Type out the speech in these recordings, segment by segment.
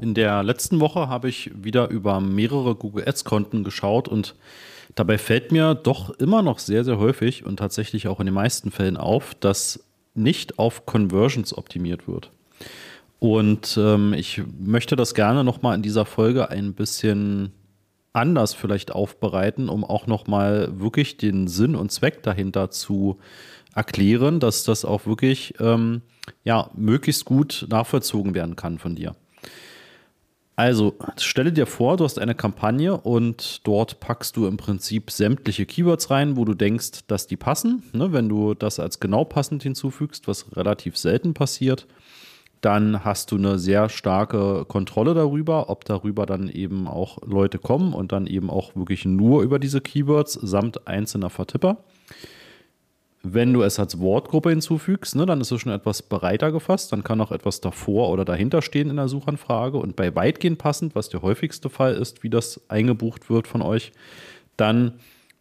In der letzten Woche habe ich wieder über mehrere Google Ads-Konten geschaut und dabei fällt mir doch immer noch sehr, sehr häufig und tatsächlich auch in den meisten Fällen auf, dass nicht auf Conversions optimiert wird. Und ähm, ich möchte das gerne nochmal in dieser Folge ein bisschen anders vielleicht aufbereiten, um auch nochmal wirklich den Sinn und Zweck dahinter zu erklären, dass das auch wirklich ähm, ja, möglichst gut nachvollzogen werden kann von dir. Also, stelle dir vor, du hast eine Kampagne und dort packst du im Prinzip sämtliche Keywords rein, wo du denkst, dass die passen. Ne, wenn du das als genau passend hinzufügst, was relativ selten passiert, dann hast du eine sehr starke Kontrolle darüber, ob darüber dann eben auch Leute kommen und dann eben auch wirklich nur über diese Keywords samt einzelner Vertipper. Wenn du es als Wortgruppe hinzufügst, ne, dann ist es schon etwas breiter gefasst. Dann kann auch etwas davor oder dahinter stehen in der Suchanfrage. Und bei weitgehend passend, was der häufigste Fall ist, wie das eingebucht wird von euch, dann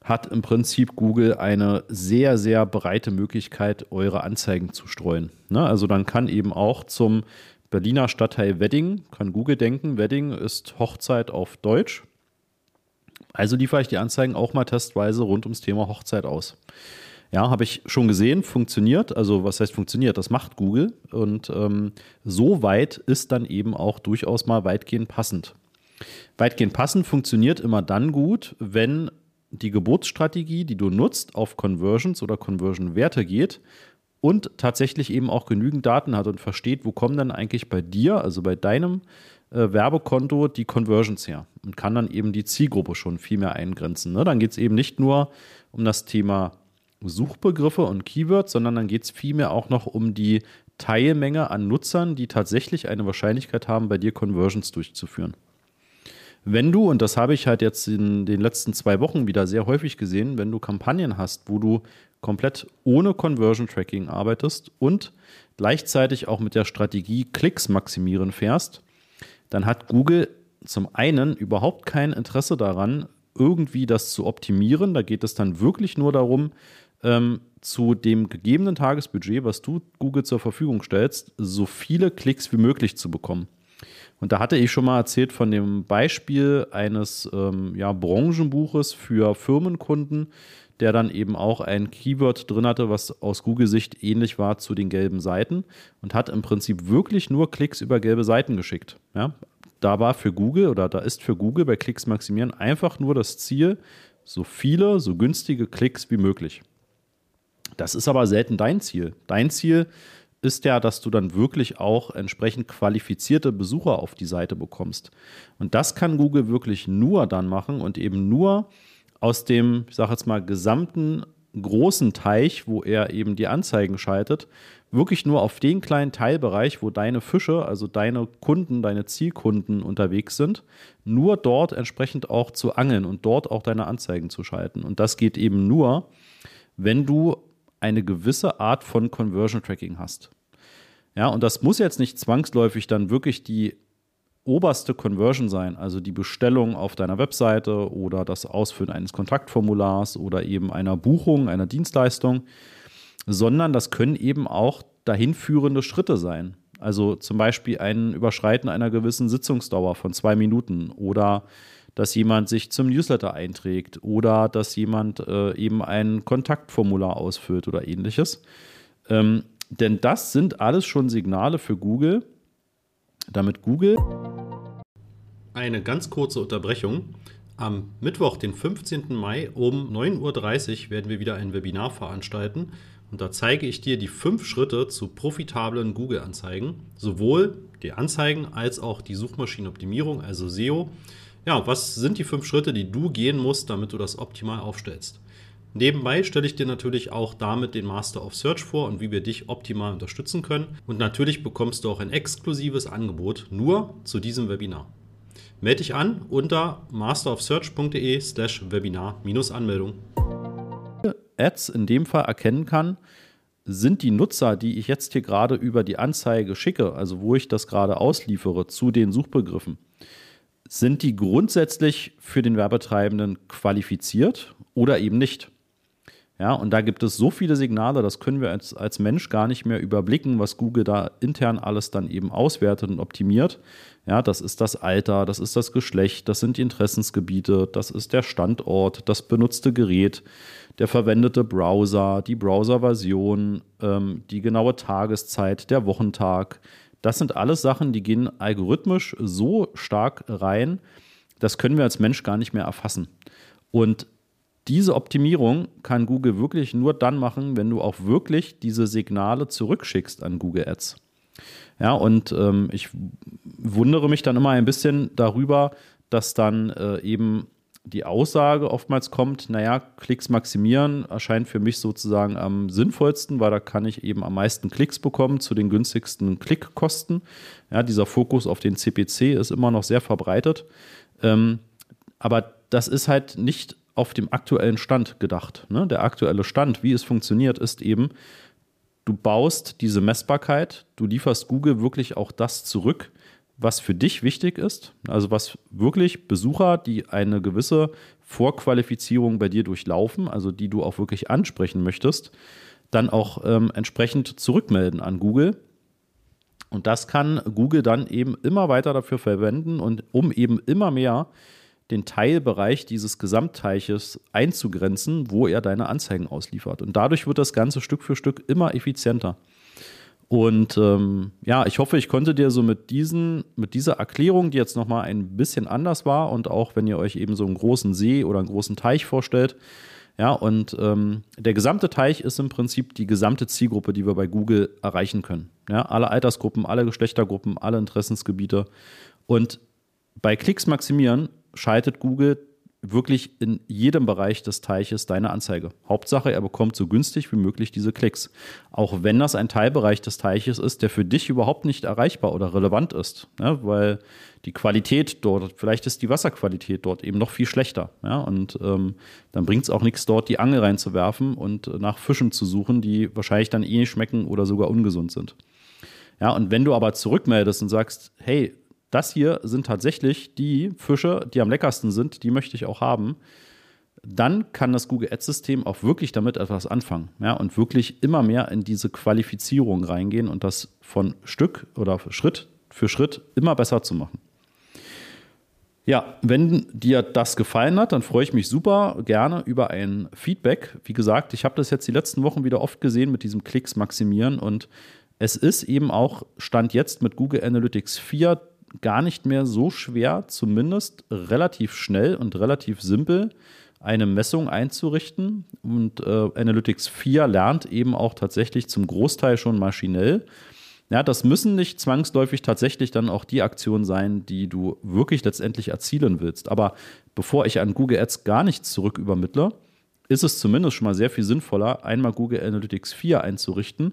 hat im Prinzip Google eine sehr, sehr breite Möglichkeit, eure Anzeigen zu streuen. Ne? Also dann kann eben auch zum Berliner Stadtteil Wedding, kann Google denken, Wedding ist Hochzeit auf Deutsch. Also liefere ich die Anzeigen auch mal testweise rund ums Thema Hochzeit aus. Ja, habe ich schon gesehen, funktioniert. Also was heißt funktioniert? Das macht Google. Und ähm, so weit ist dann eben auch durchaus mal weitgehend passend. Weitgehend passend funktioniert immer dann gut, wenn die Geburtsstrategie, die du nutzt, auf Conversions oder Conversion-Werte geht und tatsächlich eben auch genügend Daten hat und versteht, wo kommen dann eigentlich bei dir, also bei deinem äh, Werbekonto, die Conversions her und kann dann eben die Zielgruppe schon viel mehr eingrenzen. Ne? Dann geht es eben nicht nur um das Thema Suchbegriffe und Keywords, sondern dann geht es vielmehr auch noch um die Teilmenge an Nutzern, die tatsächlich eine Wahrscheinlichkeit haben, bei dir Conversions durchzuführen. Wenn du, und das habe ich halt jetzt in den letzten zwei Wochen wieder sehr häufig gesehen, wenn du Kampagnen hast, wo du komplett ohne Conversion Tracking arbeitest und gleichzeitig auch mit der Strategie Klicks maximieren fährst, dann hat Google zum einen überhaupt kein Interesse daran, irgendwie das zu optimieren. Da geht es dann wirklich nur darum, ähm, zu dem gegebenen Tagesbudget, was du Google zur Verfügung stellst, so viele Klicks wie möglich zu bekommen. Und da hatte ich schon mal erzählt von dem Beispiel eines ähm, ja, Branchenbuches für Firmenkunden, der dann eben auch ein Keyword drin hatte, was aus Google-Sicht ähnlich war zu den gelben Seiten und hat im Prinzip wirklich nur Klicks über gelbe Seiten geschickt. Ja? Da war für Google oder da ist für Google bei Klicks maximieren einfach nur das Ziel, so viele, so günstige Klicks wie möglich. Das ist aber selten dein Ziel. Dein Ziel ist ja, dass du dann wirklich auch entsprechend qualifizierte Besucher auf die Seite bekommst. Und das kann Google wirklich nur dann machen und eben nur aus dem, ich sage jetzt mal, gesamten großen Teich, wo er eben die Anzeigen schaltet, wirklich nur auf den kleinen Teilbereich, wo deine Fische, also deine Kunden, deine Zielkunden unterwegs sind, nur dort entsprechend auch zu angeln und dort auch deine Anzeigen zu schalten. Und das geht eben nur, wenn du eine gewisse Art von Conversion Tracking hast. Ja, und das muss jetzt nicht zwangsläufig dann wirklich die oberste Conversion sein, also die Bestellung auf deiner Webseite oder das Ausfüllen eines Kontaktformulars oder eben einer Buchung, einer Dienstleistung, sondern das können eben auch dahinführende Schritte sein. Also zum Beispiel ein Überschreiten einer gewissen Sitzungsdauer von zwei Minuten oder dass jemand sich zum Newsletter einträgt oder dass jemand äh, eben ein Kontaktformular ausfüllt oder ähnliches. Ähm, denn das sind alles schon Signale für Google, damit Google. Eine ganz kurze Unterbrechung. Am Mittwoch, den 15. Mai um 9.30 Uhr werden wir wieder ein Webinar veranstalten und da zeige ich dir die fünf Schritte zu profitablen Google-Anzeigen, sowohl die Anzeigen als auch die Suchmaschinenoptimierung, also SEO. Ja, was sind die fünf Schritte, die du gehen musst, damit du das optimal aufstellst? Nebenbei stelle ich dir natürlich auch damit den Master of Search vor und wie wir dich optimal unterstützen können. Und natürlich bekommst du auch ein exklusives Angebot nur zu diesem Webinar. Melde dich an unter masterofsearch.de slash Webinar-Anmeldung. Ads in dem Fall erkennen kann, sind die Nutzer, die ich jetzt hier gerade über die Anzeige schicke, also wo ich das gerade ausliefere zu den Suchbegriffen, sind die grundsätzlich für den Werbetreibenden qualifiziert oder eben nicht? Ja, und da gibt es so viele Signale, das können wir als, als Mensch gar nicht mehr überblicken, was Google da intern alles dann eben auswertet und optimiert. Ja, das ist das Alter, das ist das Geschlecht, das sind die Interessensgebiete, das ist der Standort, das benutzte Gerät, der verwendete Browser, die Browserversion, ähm, die genaue Tageszeit, der Wochentag. Das sind alles Sachen, die gehen algorithmisch so stark rein, das können wir als Mensch gar nicht mehr erfassen. Und diese Optimierung kann Google wirklich nur dann machen, wenn du auch wirklich diese Signale zurückschickst an Google Ads. Ja, und ähm, ich wundere mich dann immer ein bisschen darüber, dass dann äh, eben die Aussage oftmals kommt, naja, Klicks maximieren erscheint für mich sozusagen am sinnvollsten, weil da kann ich eben am meisten Klicks bekommen zu den günstigsten Klickkosten. Ja, dieser Fokus auf den CPC ist immer noch sehr verbreitet. Ähm, aber das ist halt nicht auf dem aktuellen Stand gedacht. Ne? Der aktuelle Stand, wie es funktioniert, ist eben, du baust diese Messbarkeit, du lieferst Google wirklich auch das zurück, was für dich wichtig ist, also was wirklich Besucher, die eine gewisse Vorqualifizierung bei dir durchlaufen, also die du auch wirklich ansprechen möchtest, dann auch ähm, entsprechend zurückmelden an Google. Und das kann Google dann eben immer weiter dafür verwenden und um eben immer mehr den Teilbereich dieses Gesamtteiches einzugrenzen, wo er deine Anzeigen ausliefert. Und dadurch wird das Ganze Stück für Stück immer effizienter. Und ähm, ja, ich hoffe, ich konnte dir so mit, diesen, mit dieser Erklärung, die jetzt nochmal ein bisschen anders war und auch wenn ihr euch eben so einen großen See oder einen großen Teich vorstellt, ja, und ähm, der gesamte Teich ist im Prinzip die gesamte Zielgruppe, die wir bei Google erreichen können. Ja, alle Altersgruppen, alle Geschlechtergruppen, alle Interessensgebiete. Und bei Klicks maximieren schaltet Google wirklich in jedem Bereich des Teiches deine Anzeige. Hauptsache, er bekommt so günstig wie möglich diese Klicks. Auch wenn das ein Teilbereich des Teiches ist, der für dich überhaupt nicht erreichbar oder relevant ist. Ja, weil die Qualität dort, vielleicht ist die Wasserqualität dort eben noch viel schlechter. Ja, und ähm, dann bringt es auch nichts, dort die Angel reinzuwerfen und nach Fischen zu suchen, die wahrscheinlich dann eh nicht schmecken oder sogar ungesund sind. Ja, und wenn du aber zurückmeldest und sagst, hey, das hier sind tatsächlich die Fische, die am leckersten sind, die möchte ich auch haben. Dann kann das Google Ads-System auch wirklich damit etwas anfangen ja, und wirklich immer mehr in diese Qualifizierung reingehen und das von Stück oder Schritt für Schritt immer besser zu machen. Ja, wenn dir das gefallen hat, dann freue ich mich super gerne über ein Feedback. Wie gesagt, ich habe das jetzt die letzten Wochen wieder oft gesehen mit diesem Klicks maximieren und es ist eben auch Stand jetzt mit Google Analytics 4 gar nicht mehr so schwer, zumindest relativ schnell und relativ simpel eine Messung einzurichten. Und äh, Analytics 4 lernt eben auch tatsächlich zum Großteil schon maschinell. Ja, das müssen nicht zwangsläufig tatsächlich dann auch die Aktionen sein, die du wirklich letztendlich erzielen willst. Aber bevor ich an Google Ads gar nichts zurück übermittle, ist es zumindest schon mal sehr viel sinnvoller, einmal Google Analytics 4 einzurichten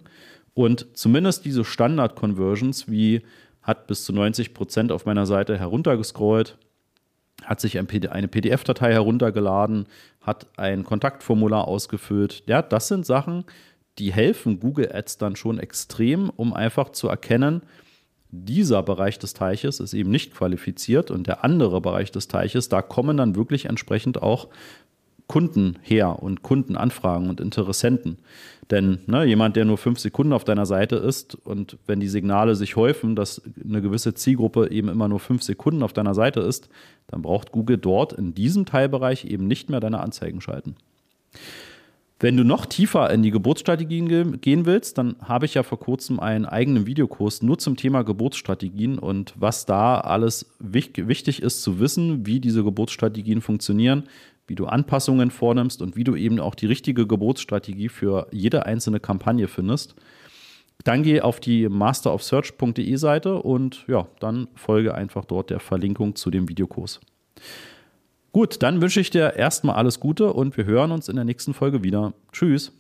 und zumindest diese Standard-Conversions wie hat bis zu 90 Prozent auf meiner Seite heruntergescrollt, hat sich eine PDF-Datei heruntergeladen, hat ein Kontaktformular ausgefüllt. Ja, das sind Sachen, die helfen Google Ads dann schon extrem, um einfach zu erkennen, dieser Bereich des Teiches ist eben nicht qualifiziert und der andere Bereich des Teiches, da kommen dann wirklich entsprechend auch Kunden her und Kundenanfragen und Interessenten. Denn ne, jemand, der nur fünf Sekunden auf deiner Seite ist und wenn die Signale sich häufen, dass eine gewisse Zielgruppe eben immer nur fünf Sekunden auf deiner Seite ist, dann braucht Google dort in diesem Teilbereich eben nicht mehr deine Anzeigen schalten. Wenn du noch tiefer in die Geburtsstrategien gehen willst, dann habe ich ja vor kurzem einen eigenen Videokurs nur zum Thema Geburtsstrategien und was da alles wichtig ist zu wissen, wie diese Geburtsstrategien funktionieren, wie du Anpassungen vornimmst und wie du eben auch die richtige Geburtsstrategie für jede einzelne Kampagne findest. Dann geh auf die masterofsearch.de Seite und ja, dann folge einfach dort der Verlinkung zu dem Videokurs. Gut, dann wünsche ich dir erstmal alles Gute und wir hören uns in der nächsten Folge wieder. Tschüss.